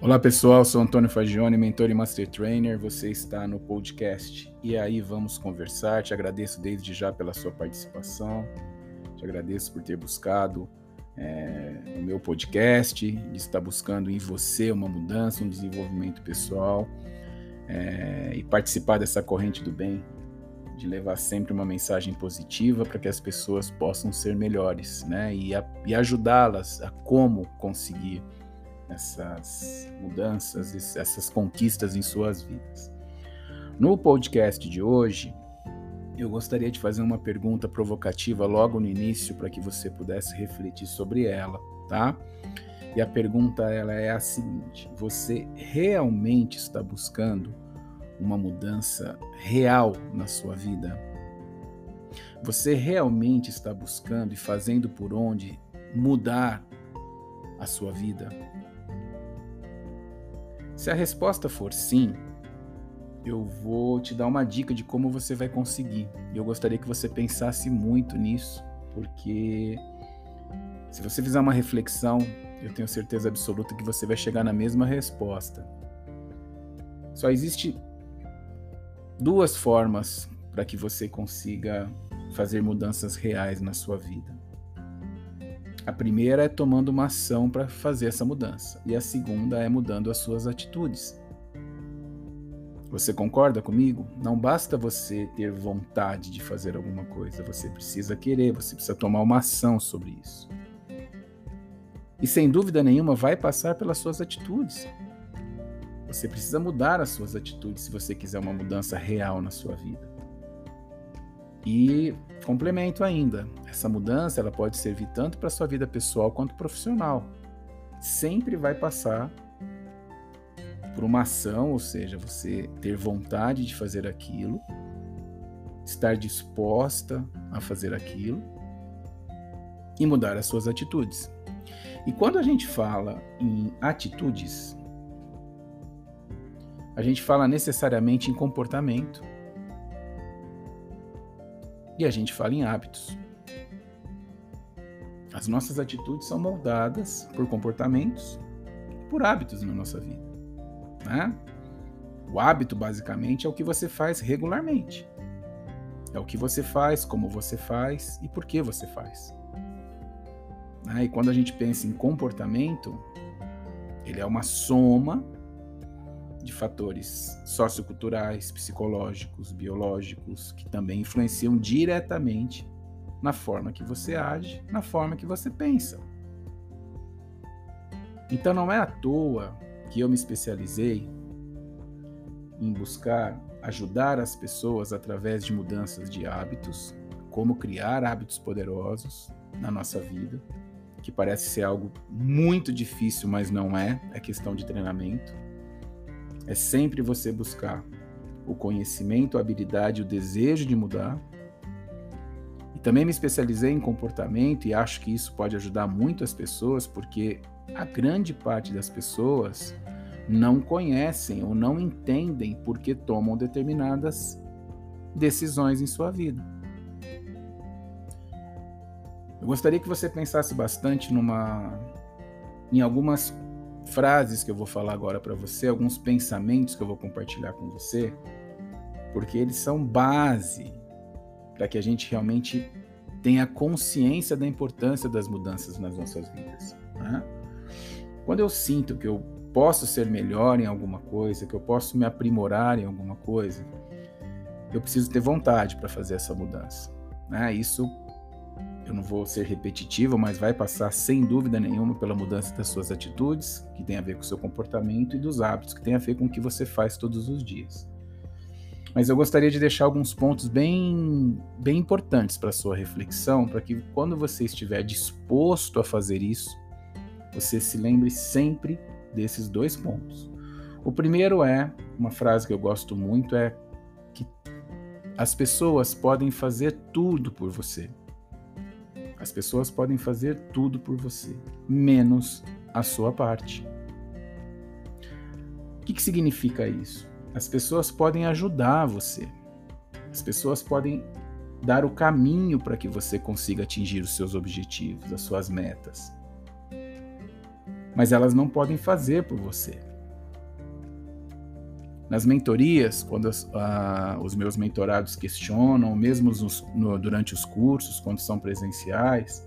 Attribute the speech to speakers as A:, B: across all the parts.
A: Olá pessoal, sou Antônio Fagione, mentor e master trainer. Você está no podcast E aí vamos conversar. Te agradeço desde já pela sua participação. Te agradeço por ter buscado é, o meu podcast, de estar buscando em você uma mudança, um desenvolvimento pessoal é, e participar dessa corrente do bem, de levar sempre uma mensagem positiva para que as pessoas possam ser melhores, né? E, e ajudá-las a como conseguir essas mudanças, essas conquistas em suas vidas. No podcast de hoje, eu gostaria de fazer uma pergunta provocativa logo no início para que você pudesse refletir sobre ela, tá? E a pergunta ela é a seguinte: você realmente está buscando uma mudança real na sua vida? Você realmente está buscando e fazendo por onde mudar a sua vida? Se a resposta for sim, eu vou te dar uma dica de como você vai conseguir. Eu gostaria que você pensasse muito nisso, porque se você fizer uma reflexão, eu tenho certeza absoluta que você vai chegar na mesma resposta. Só existe duas formas para que você consiga fazer mudanças reais na sua vida. A primeira é tomando uma ação para fazer essa mudança, e a segunda é mudando as suas atitudes. Você concorda comigo? Não basta você ter vontade de fazer alguma coisa, você precisa querer, você precisa tomar uma ação sobre isso. E sem dúvida nenhuma vai passar pelas suas atitudes. Você precisa mudar as suas atitudes se você quiser uma mudança real na sua vida. E complemento ainda, essa mudança ela pode servir tanto para sua vida pessoal quanto profissional. Sempre vai passar por uma ação, ou seja, você ter vontade de fazer aquilo, estar disposta a fazer aquilo e mudar as suas atitudes. E quando a gente fala em atitudes, a gente fala necessariamente em comportamento e a gente fala em hábitos. As nossas atitudes são moldadas por comportamentos, por hábitos na nossa vida. Né? O hábito, basicamente, é o que você faz regularmente. É o que você faz, como você faz e por que você faz. Né? E quando a gente pensa em comportamento, ele é uma soma de fatores socioculturais, psicológicos, biológicos, que também influenciam diretamente na forma que você age, na forma que você pensa. Então não é à toa que eu me especializei em buscar ajudar as pessoas através de mudanças de hábitos, como criar hábitos poderosos na nossa vida, que parece ser algo muito difícil, mas não é, é questão de treinamento é sempre você buscar o conhecimento, a habilidade, o desejo de mudar. E também me especializei em comportamento e acho que isso pode ajudar muito as pessoas, porque a grande parte das pessoas não conhecem ou não entendem por que tomam determinadas decisões em sua vida. Eu gostaria que você pensasse bastante numa em algumas frases que eu vou falar agora para você, alguns pensamentos que eu vou compartilhar com você, porque eles são base para que a gente realmente tenha consciência da importância das mudanças nas nossas vidas. Né? Quando eu sinto que eu posso ser melhor em alguma coisa, que eu posso me aprimorar em alguma coisa, eu preciso ter vontade para fazer essa mudança. Né? Isso eu não vou ser repetitivo, mas vai passar sem dúvida nenhuma pela mudança das suas atitudes, que tem a ver com o seu comportamento, e dos hábitos, que tem a ver com o que você faz todos os dias. Mas eu gostaria de deixar alguns pontos bem, bem importantes para sua reflexão, para que quando você estiver disposto a fazer isso, você se lembre sempre desses dois pontos. O primeiro é uma frase que eu gosto muito é que as pessoas podem fazer tudo por você. As pessoas podem fazer tudo por você, menos a sua parte. O que, que significa isso? As pessoas podem ajudar você. As pessoas podem dar o caminho para que você consiga atingir os seus objetivos, as suas metas. Mas elas não podem fazer por você. Nas mentorias, quando as, os meus mentorados questionam, mesmo nos, no, durante os cursos, quando são presenciais,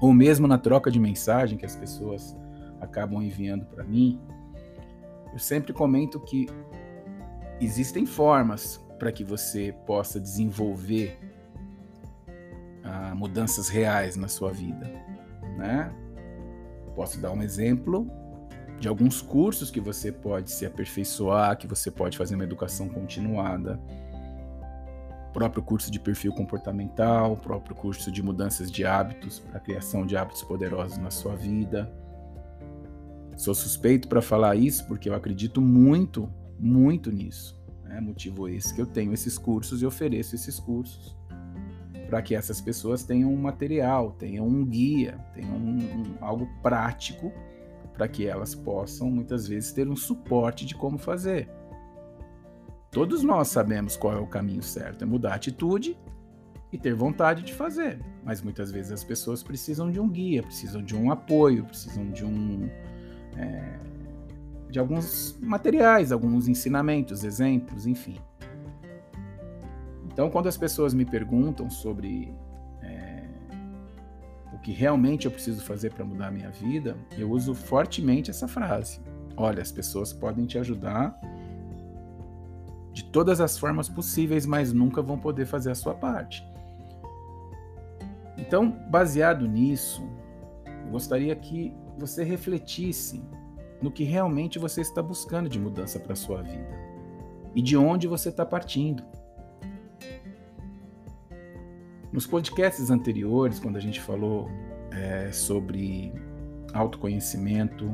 A: ou mesmo na troca de mensagem que as pessoas acabam enviando para mim, eu sempre comento que existem formas para que você possa desenvolver ah, mudanças reais na sua vida, né? Posso dar um exemplo de alguns cursos que você pode se aperfeiçoar, que você pode fazer uma educação continuada. próprio curso de perfil comportamental, próprio curso de mudanças de hábitos para a criação de hábitos poderosos na sua vida. Sou suspeito para falar isso porque eu acredito muito, muito nisso. Né? Motivo esse que eu tenho esses cursos e ofereço esses cursos para que essas pessoas tenham um material, tenham um guia, tenham um, um, algo prático para que elas possam muitas vezes ter um suporte de como fazer. Todos nós sabemos qual é o caminho certo, é mudar a atitude e ter vontade de fazer. Mas muitas vezes as pessoas precisam de um guia, precisam de um apoio, precisam de um é, de alguns materiais, alguns ensinamentos, exemplos, enfim. Então, quando as pessoas me perguntam sobre que realmente eu preciso fazer para mudar a minha vida, eu uso fortemente essa frase. Olha, as pessoas podem te ajudar de todas as formas possíveis, mas nunca vão poder fazer a sua parte. Então, baseado nisso, eu gostaria que você refletisse no que realmente você está buscando de mudança para a sua vida e de onde você está partindo. Nos podcasts anteriores, quando a gente falou é, sobre autoconhecimento,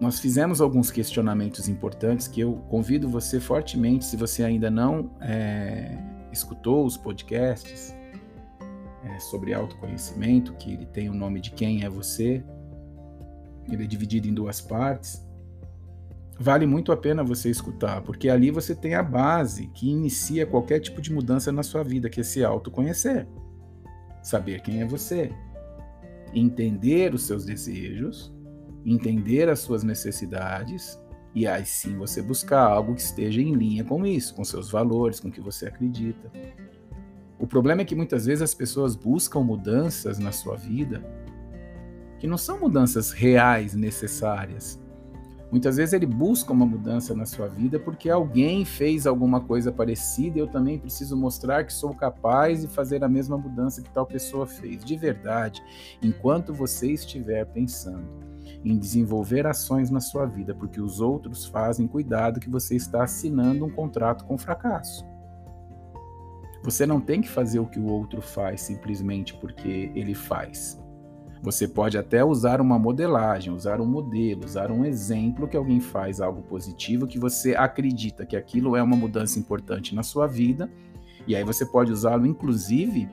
A: nós fizemos alguns questionamentos importantes que eu convido você fortemente, se você ainda não é, escutou os podcasts é, sobre autoconhecimento, que ele tem o nome de quem é você, ele é dividido em duas partes vale muito a pena você escutar, porque ali você tem a base que inicia qualquer tipo de mudança na sua vida, que é se autoconhecer. Saber quem é você. Entender os seus desejos, entender as suas necessidades, e aí sim você buscar algo que esteja em linha com isso, com seus valores, com o que você acredita. O problema é que muitas vezes as pessoas buscam mudanças na sua vida que não são mudanças reais necessárias, Muitas vezes ele busca uma mudança na sua vida porque alguém fez alguma coisa parecida e eu também preciso mostrar que sou capaz de fazer a mesma mudança que tal pessoa fez. De verdade, enquanto você estiver pensando em desenvolver ações na sua vida porque os outros fazem, cuidado que você está assinando um contrato com fracasso. Você não tem que fazer o que o outro faz simplesmente porque ele faz. Você pode até usar uma modelagem, usar um modelo, usar um exemplo que alguém faz algo positivo, que você acredita que aquilo é uma mudança importante na sua vida, e aí você pode usá-lo, inclusive,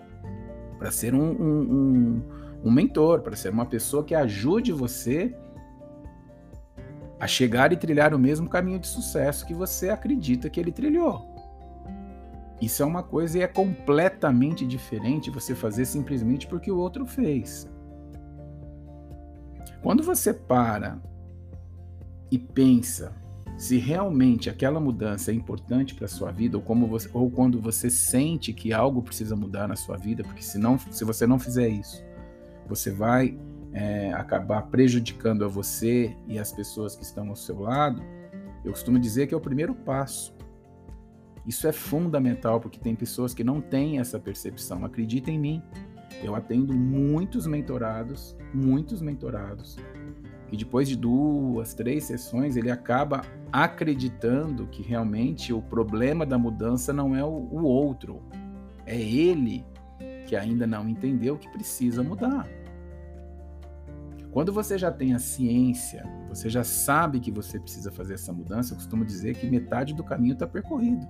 A: para ser um, um, um, um mentor, para ser uma pessoa que ajude você a chegar e trilhar o mesmo caminho de sucesso que você acredita que ele trilhou. Isso é uma coisa e é completamente diferente você fazer simplesmente porque o outro fez. Quando você para e pensa se realmente aquela mudança é importante para a sua vida, ou, como você, ou quando você sente que algo precisa mudar na sua vida, porque senão, se você não fizer isso, você vai é, acabar prejudicando a você e as pessoas que estão ao seu lado, eu costumo dizer que é o primeiro passo. Isso é fundamental, porque tem pessoas que não têm essa percepção. Acredita em mim. Eu atendo muitos mentorados, muitos mentorados, e depois de duas, três sessões, ele acaba acreditando que realmente o problema da mudança não é o outro, é ele que ainda não entendeu que precisa mudar. Quando você já tem a ciência, você já sabe que você precisa fazer essa mudança, eu costumo dizer que metade do caminho está percorrido.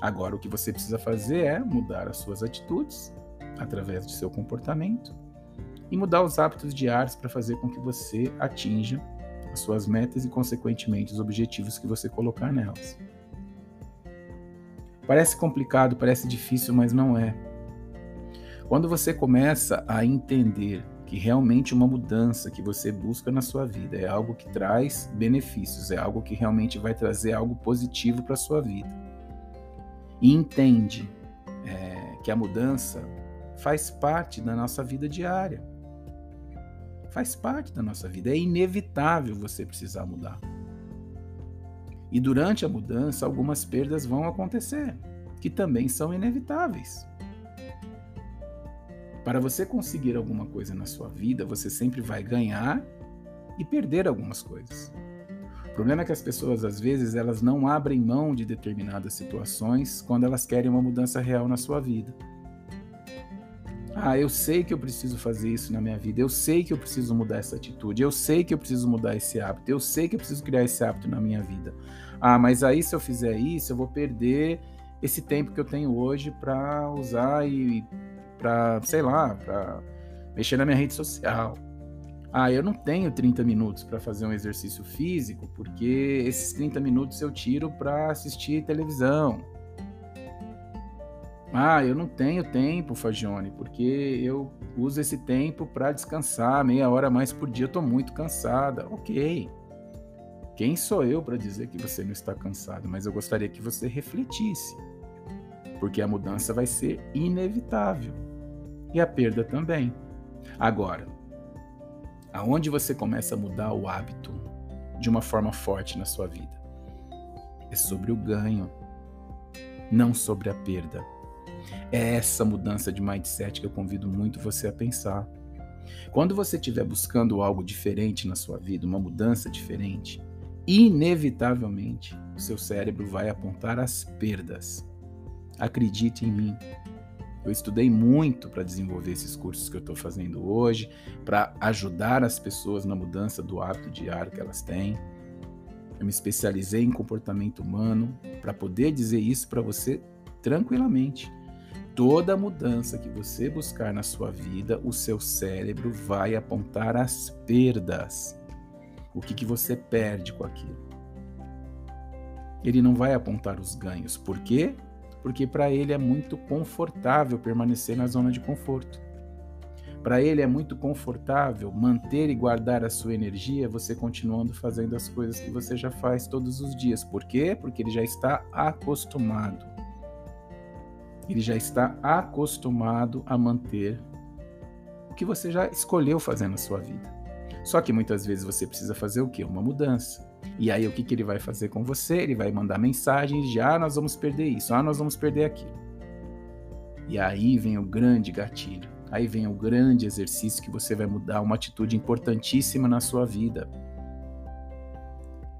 A: Agora, o que você precisa fazer é mudar as suas atitudes através do seu comportamento e mudar os hábitos diários para fazer com que você atinja as suas metas e, consequentemente, os objetivos que você colocar nelas. Parece complicado, parece difícil, mas não é. Quando você começa a entender que realmente uma mudança que você busca na sua vida é algo que traz benefícios, é algo que realmente vai trazer algo positivo para a sua vida. E entende é, que a mudança faz parte da nossa vida diária. Faz parte da nossa vida. É inevitável você precisar mudar. E durante a mudança, algumas perdas vão acontecer, que também são inevitáveis. Para você conseguir alguma coisa na sua vida, você sempre vai ganhar e perder algumas coisas. O problema é que as pessoas, às vezes, elas não abrem mão de determinadas situações quando elas querem uma mudança real na sua vida. Ah, eu sei que eu preciso fazer isso na minha vida, eu sei que eu preciso mudar essa atitude, eu sei que eu preciso mudar esse hábito, eu sei que eu preciso criar esse hábito na minha vida. Ah, mas aí se eu fizer isso, eu vou perder esse tempo que eu tenho hoje para usar e para, sei lá, para mexer na minha rede social. Ah, eu não tenho 30 minutos para fazer um exercício físico, porque esses 30 minutos eu tiro para assistir televisão. Ah, eu não tenho tempo, Fagione, porque eu uso esse tempo para descansar, meia hora mais por dia, eu estou muito cansada. Ok. Quem sou eu para dizer que você não está cansado? Mas eu gostaria que você refletisse, porque a mudança vai ser inevitável e a perda também. Agora, aonde você começa a mudar o hábito de uma forma forte na sua vida? É sobre o ganho, não sobre a perda. É essa mudança de mindset que eu convido muito você a pensar. Quando você estiver buscando algo diferente na sua vida, uma mudança diferente, inevitavelmente o seu cérebro vai apontar as perdas. Acredite em mim, eu estudei muito para desenvolver esses cursos que eu estou fazendo hoje, para ajudar as pessoas na mudança do hábito diário que elas têm. Eu me especializei em comportamento humano para poder dizer isso para você tranquilamente. Toda mudança que você buscar na sua vida, o seu cérebro vai apontar as perdas. O que, que você perde com aquilo? Ele não vai apontar os ganhos. Por quê? porque para ele é muito confortável permanecer na zona de conforto. Para ele é muito confortável manter e guardar a sua energia você continuando fazendo as coisas que você já faz todos os dias. Por quê? Porque ele já está acostumado. Ele já está acostumado a manter o que você já escolheu fazer na sua vida. Só que muitas vezes você precisa fazer o quê? Uma mudança. E aí o que, que ele vai fazer com você? Ele vai mandar mensagens de ah, nós vamos perder isso, ah, nós vamos perder aquilo. E aí vem o grande gatilho. Aí vem o grande exercício que você vai mudar uma atitude importantíssima na sua vida.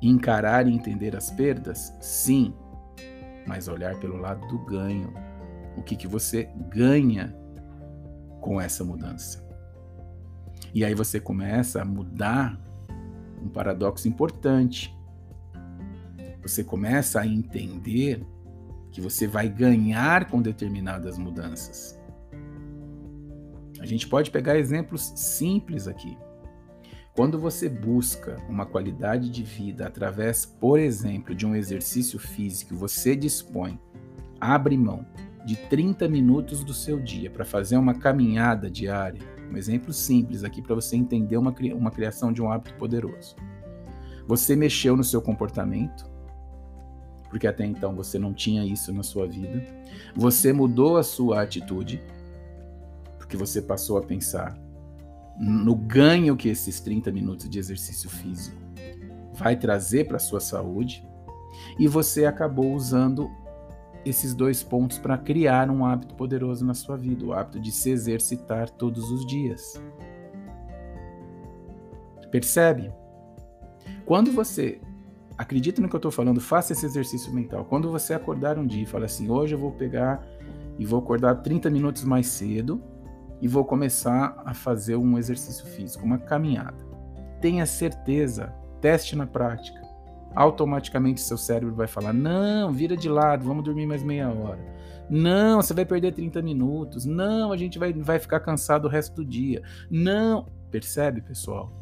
A: Encarar e entender as perdas? Sim, mas olhar pelo lado do ganho. O que, que você ganha com essa mudança? E aí você começa a mudar um paradoxo importante. Você começa a entender que você vai ganhar com determinadas mudanças. A gente pode pegar exemplos simples aqui. Quando você busca uma qualidade de vida através, por exemplo, de um exercício físico, você dispõe, abre mão de 30 minutos do seu dia para fazer uma caminhada diária, um exemplo simples aqui para você entender uma, uma criação de um hábito poderoso. Você mexeu no seu comportamento, porque até então você não tinha isso na sua vida. Você mudou a sua atitude, porque você passou a pensar no ganho que esses 30 minutos de exercício físico vai trazer para a sua saúde. E você acabou usando esses dois pontos para criar um hábito poderoso na sua vida, o hábito de se exercitar todos os dias. Percebe? Quando você acredita no que eu estou falando, faça esse exercício mental. Quando você acordar um dia e falar assim, hoje eu vou pegar e vou acordar 30 minutos mais cedo e vou começar a fazer um exercício físico, uma caminhada. Tenha certeza, teste na prática automaticamente seu cérebro vai falar: não, vira de lado, vamos dormir mais meia hora. Não, você vai perder 30 minutos. Não, a gente vai, vai ficar cansado o resto do dia. Não. Percebe, pessoal?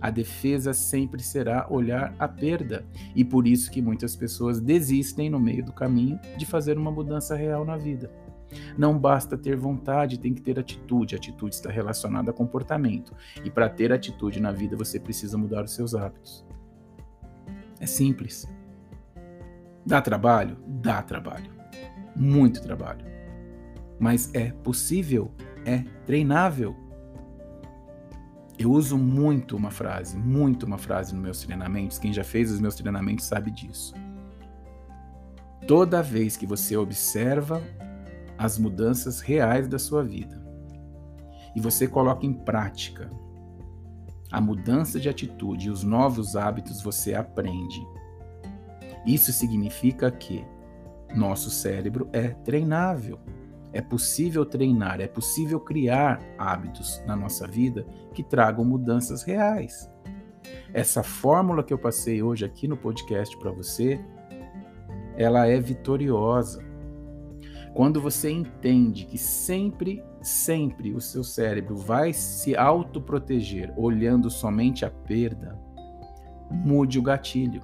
A: A defesa sempre será olhar a perda. E por isso que muitas pessoas desistem no meio do caminho de fazer uma mudança real na vida. Não basta ter vontade, tem que ter atitude. Atitude está relacionada a comportamento. E para ter atitude na vida, você precisa mudar os seus hábitos. É simples. Dá trabalho? Dá trabalho. Muito trabalho. Mas é possível, é treinável. Eu uso muito uma frase, muito uma frase nos meus treinamentos. Quem já fez os meus treinamentos sabe disso. Toda vez que você observa as mudanças reais da sua vida e você coloca em prática a mudança de atitude e os novos hábitos, você aprende. Isso significa que nosso cérebro é treinável. É possível treinar, é possível criar hábitos na nossa vida que tragam mudanças reais. Essa fórmula que eu passei hoje aqui no podcast para você, ela é vitoriosa. Quando você entende que sempre, sempre o seu cérebro vai se autoproteger olhando somente a perda, mude o gatilho.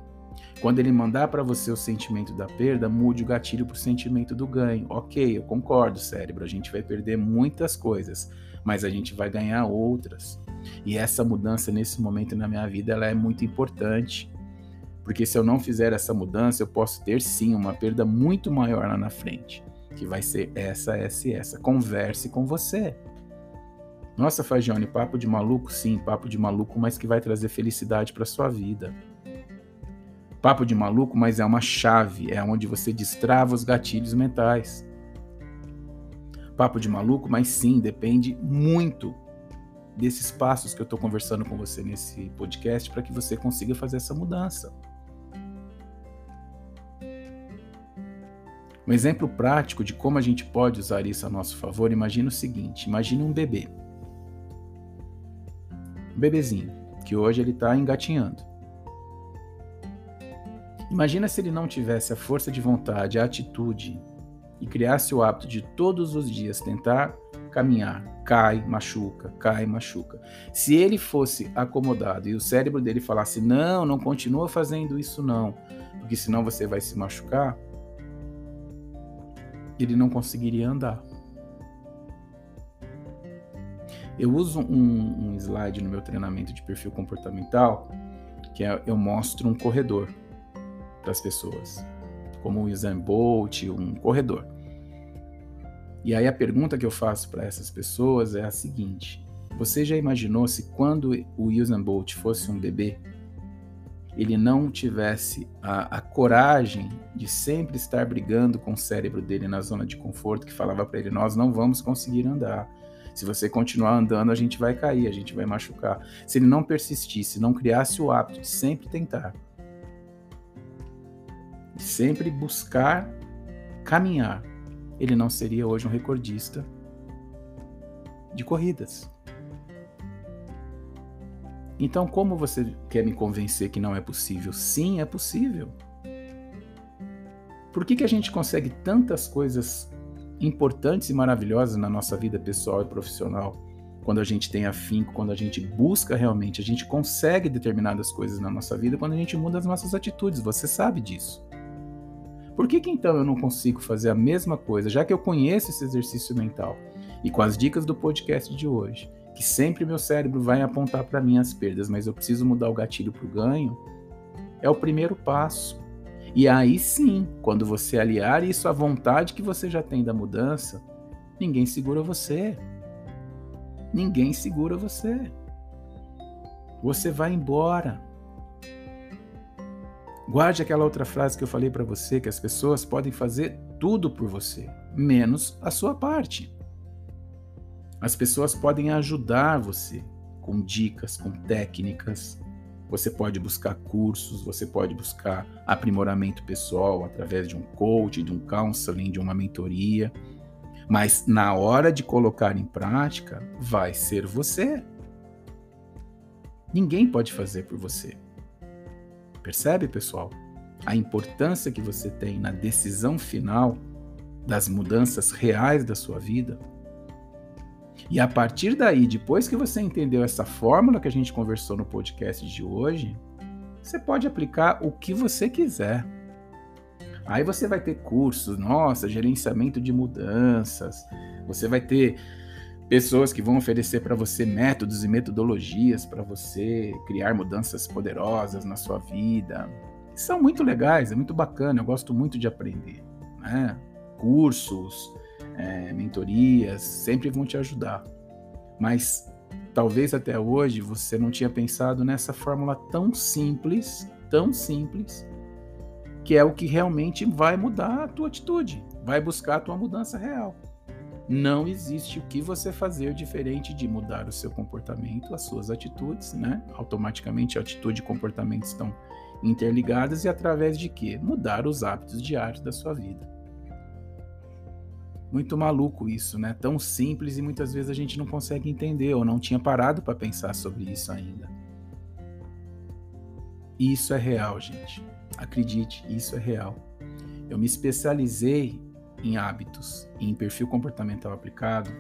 A: Quando ele mandar para você o sentimento da perda, mude o gatilho para o sentimento do ganho. Ok, eu concordo, cérebro, a gente vai perder muitas coisas, mas a gente vai ganhar outras. E essa mudança nesse momento na minha vida ela é muito importante. Porque se eu não fizer essa mudança, eu posso ter sim uma perda muito maior lá na frente que vai ser essa, essa e essa. Converse com você. Nossa, Fagione, papo de maluco? Sim, papo de maluco, mas que vai trazer felicidade para sua vida. Papo de maluco, mas é uma chave, é onde você destrava os gatilhos mentais. Papo de maluco, mas sim, depende muito desses passos que eu estou conversando com você nesse podcast para que você consiga fazer essa mudança. Um exemplo prático de como a gente pode usar isso a nosso favor, imagina o seguinte: imagine um bebê. Um bebezinho, que hoje ele está engatinhando. Imagina se ele não tivesse a força de vontade, a atitude e criasse o hábito de todos os dias tentar caminhar, cai, machuca, cai, machuca. Se ele fosse acomodado e o cérebro dele falasse: "Não, não continua fazendo isso não, porque senão você vai se machucar", ele não conseguiria andar. Eu uso um, um slide no meu treinamento de perfil comportamental que é, eu mostro um corredor para as pessoas, como o Usain Bolt, um corredor. E aí a pergunta que eu faço para essas pessoas é a seguinte: você já imaginou se quando o Usain Bolt fosse um bebê, ele não tivesse a, a, coragem de sempre estar brigando com o cérebro dele na zona de conforto, que falava para ele: Nós não vamos conseguir andar. Se você continuar andando, a gente vai cair, a gente vai machucar. Se ele não persistisse, não criasse o hábito de sempre tentar, de sempre buscar caminhar, ele não seria hoje um recordista de corridas. Então, como você quer me convencer que não é possível? Sim, é possível. Por que, que a gente consegue tantas coisas importantes e maravilhosas na nossa vida pessoal e profissional? Quando a gente tem afinco, quando a gente busca realmente, a gente consegue determinadas coisas na nossa vida quando a gente muda as nossas atitudes. Você sabe disso. Por que, que então eu não consigo fazer a mesma coisa, já que eu conheço esse exercício mental? E com as dicas do podcast de hoje, que sempre meu cérebro vai apontar para mim as perdas, mas eu preciso mudar o gatilho para o ganho, é o primeiro passo. E aí sim, quando você aliar isso à vontade que você já tem da mudança, ninguém segura você. Ninguém segura você. Você vai embora. Guarde aquela outra frase que eu falei para você, que as pessoas podem fazer tudo por você, menos a sua parte. As pessoas podem ajudar você com dicas, com técnicas. Você pode buscar cursos, você pode buscar aprimoramento pessoal através de um coach, de um counseling, de uma mentoria. Mas na hora de colocar em prática, vai ser você. Ninguém pode fazer por você. Percebe, pessoal? A importância que você tem na decisão final das mudanças reais da sua vida e a partir daí, depois que você entendeu essa fórmula que a gente conversou no podcast de hoje, você pode aplicar o que você quiser. Aí você vai ter cursos, nossa, gerenciamento de mudanças. Você vai ter pessoas que vão oferecer para você métodos e metodologias para você criar mudanças poderosas na sua vida. São muito legais, é muito bacana, eu gosto muito de aprender. Né? Cursos, é, mentorias, sempre vão te ajudar. Mas talvez até hoje você não tinha pensado nessa fórmula tão simples, tão simples, que é o que realmente vai mudar a tua atitude, vai buscar a tua mudança real. Não existe o que você fazer diferente de mudar o seu comportamento, as suas atitudes, né? Automaticamente atitude e comportamento estão interligadas e através de quê? Mudar os hábitos diários da sua vida. Muito maluco isso, né? Tão simples e muitas vezes a gente não consegue entender ou não tinha parado para pensar sobre isso ainda. Isso é real, gente. Acredite, isso é real. Eu me especializei em hábitos e em perfil comportamental aplicado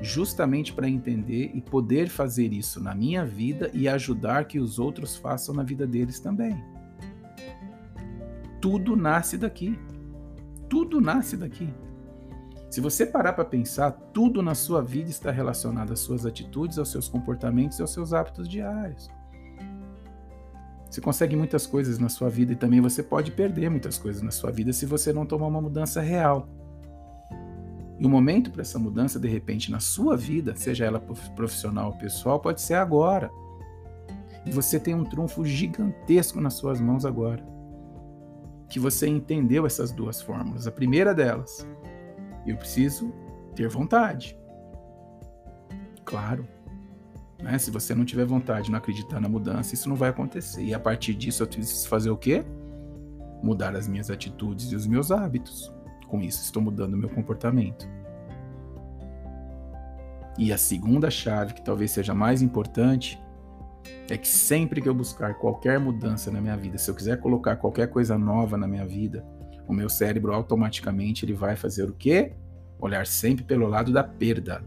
A: justamente para entender e poder fazer isso na minha vida e ajudar que os outros façam na vida deles também. Tudo nasce daqui. Tudo nasce daqui. Se você parar para pensar, tudo na sua vida está relacionado às suas atitudes, aos seus comportamentos e aos seus hábitos diários. Você consegue muitas coisas na sua vida e também você pode perder muitas coisas na sua vida se você não tomar uma mudança real. E o momento para essa mudança, de repente, na sua vida, seja ela profissional ou pessoal, pode ser agora. E você tem um trunfo gigantesco nas suas mãos agora. Que você entendeu essas duas fórmulas. A primeira delas, eu preciso ter vontade. Claro. Né? Se você não tiver vontade, não acreditar na mudança, isso não vai acontecer. E a partir disso eu preciso fazer o quê? Mudar as minhas atitudes e os meus hábitos. Com isso, estou mudando o meu comportamento. E a segunda chave, que talvez seja mais importante, é que sempre que eu buscar qualquer mudança na minha vida, se eu quiser colocar qualquer coisa nova na minha vida, o meu cérebro automaticamente ele vai fazer o quê? Olhar sempre pelo lado da perda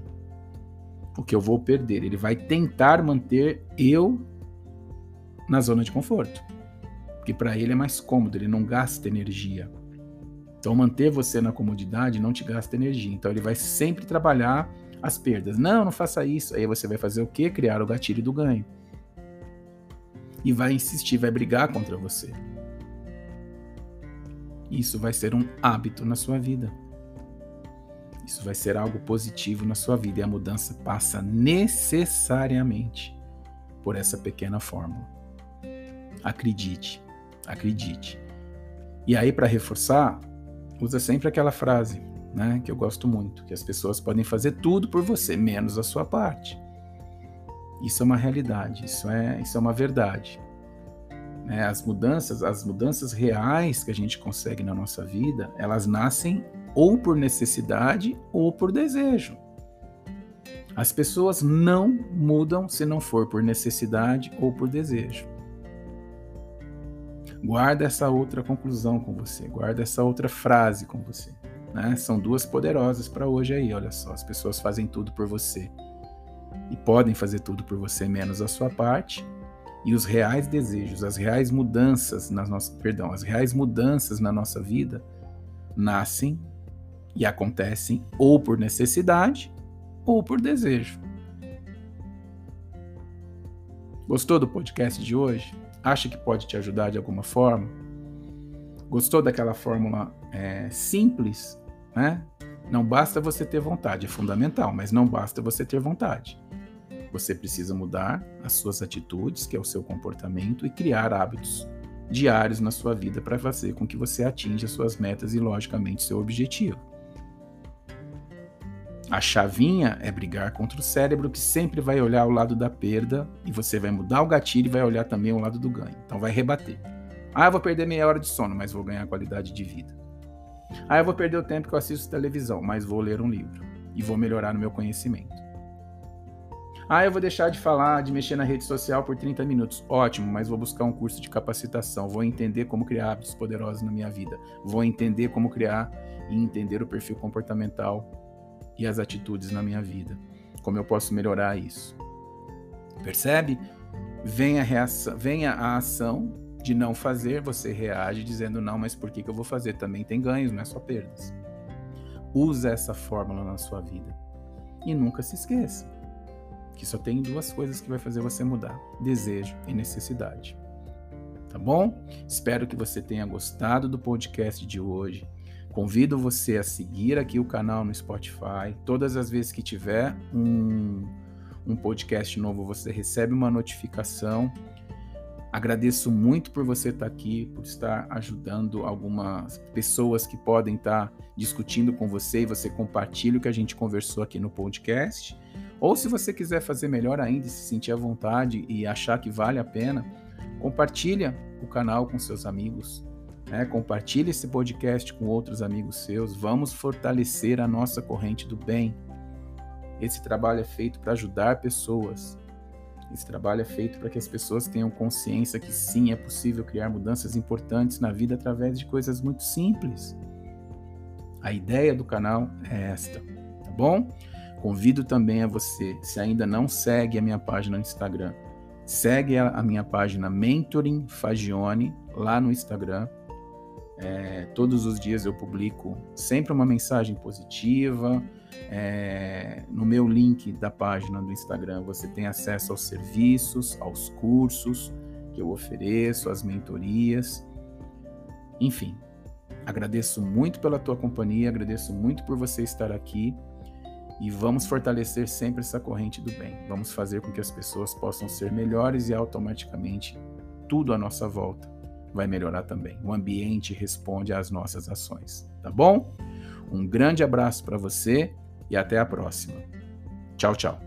A: o que eu vou perder. Ele vai tentar manter eu na zona de conforto. Porque para ele é mais cômodo, ele não gasta energia. Então, manter você na comodidade não te gasta energia. Então, ele vai sempre trabalhar as perdas. Não, não faça isso. Aí você vai fazer o quê? Criar o gatilho do ganho. E vai insistir, vai brigar contra você. Isso vai ser um hábito na sua vida. Isso vai ser algo positivo na sua vida e a mudança passa necessariamente por essa pequena fórmula. Acredite, acredite. E aí, para reforçar, usa sempre aquela frase, né, que eu gosto muito, que as pessoas podem fazer tudo por você, menos a sua parte. Isso é uma realidade, isso é, isso é uma verdade. Né? As mudanças, as mudanças reais que a gente consegue na nossa vida, elas nascem ou por necessidade ou por desejo. As pessoas não mudam se não for por necessidade ou por desejo. Guarda essa outra conclusão com você, guarda essa outra frase com você. Né? São duas poderosas para hoje aí, olha só. As pessoas fazem tudo por você e podem fazer tudo por você menos a sua parte. E os reais desejos, as reais mudanças nas nossas, perdão, as reais mudanças na nossa vida nascem e acontecem ou por necessidade ou por desejo. Gostou do podcast de hoje? Acha que pode te ajudar de alguma forma? Gostou daquela fórmula é, simples, né? Não basta você ter vontade, é fundamental, mas não basta você ter vontade. Você precisa mudar as suas atitudes, que é o seu comportamento, e criar hábitos diários na sua vida para fazer com que você atinja suas metas e, logicamente, seu objetivo. A chavinha é brigar contra o cérebro que sempre vai olhar o lado da perda e você vai mudar o gatilho e vai olhar também o lado do ganho. Então vai rebater. Ah, eu vou perder meia hora de sono, mas vou ganhar qualidade de vida. Ah, eu vou perder o tempo que eu assisto televisão, mas vou ler um livro e vou melhorar no meu conhecimento. Ah, eu vou deixar de falar, de mexer na rede social por 30 minutos. Ótimo, mas vou buscar um curso de capacitação. Vou entender como criar hábitos poderosos na minha vida. Vou entender como criar e entender o perfil comportamental e as atitudes na minha vida. Como eu posso melhorar isso? Percebe? Vem a reação, vem a ação, de não fazer, você reage dizendo não, mas por que, que eu vou fazer? Também tem ganhos, não é só perdas. Usa essa fórmula na sua vida. E nunca se esqueça que só tem duas coisas que vai fazer você mudar: desejo e necessidade. Tá bom? Espero que você tenha gostado do podcast de hoje. Convido você a seguir aqui o canal no Spotify. Todas as vezes que tiver um, um podcast novo, você recebe uma notificação. Agradeço muito por você estar aqui, por estar ajudando algumas pessoas que podem estar discutindo com você e você compartilha o que a gente conversou aqui no podcast. Ou se você quiser fazer melhor ainda, se sentir à vontade e achar que vale a pena, compartilha o canal com seus amigos, né? compartilhe esse podcast com outros amigos seus. Vamos fortalecer a nossa corrente do bem. Esse trabalho é feito para ajudar pessoas, esse trabalho é feito para que as pessoas tenham consciência que sim, é possível criar mudanças importantes na vida através de coisas muito simples. A ideia do canal é esta, tá bom? Convido também a você, se ainda não segue a minha página no Instagram, segue a minha página Mentoring Fagione lá no Instagram. É, todos os dias eu publico sempre uma mensagem positiva, é, no meu link da página do Instagram você tem acesso aos serviços, aos cursos que eu ofereço, às mentorias. Enfim, agradeço muito pela tua companhia, agradeço muito por você estar aqui e vamos fortalecer sempre essa corrente do bem. Vamos fazer com que as pessoas possam ser melhores e automaticamente tudo à nossa volta vai melhorar também. O ambiente responde às nossas ações, tá bom? Um grande abraço para você e até a próxima. Tchau, tchau.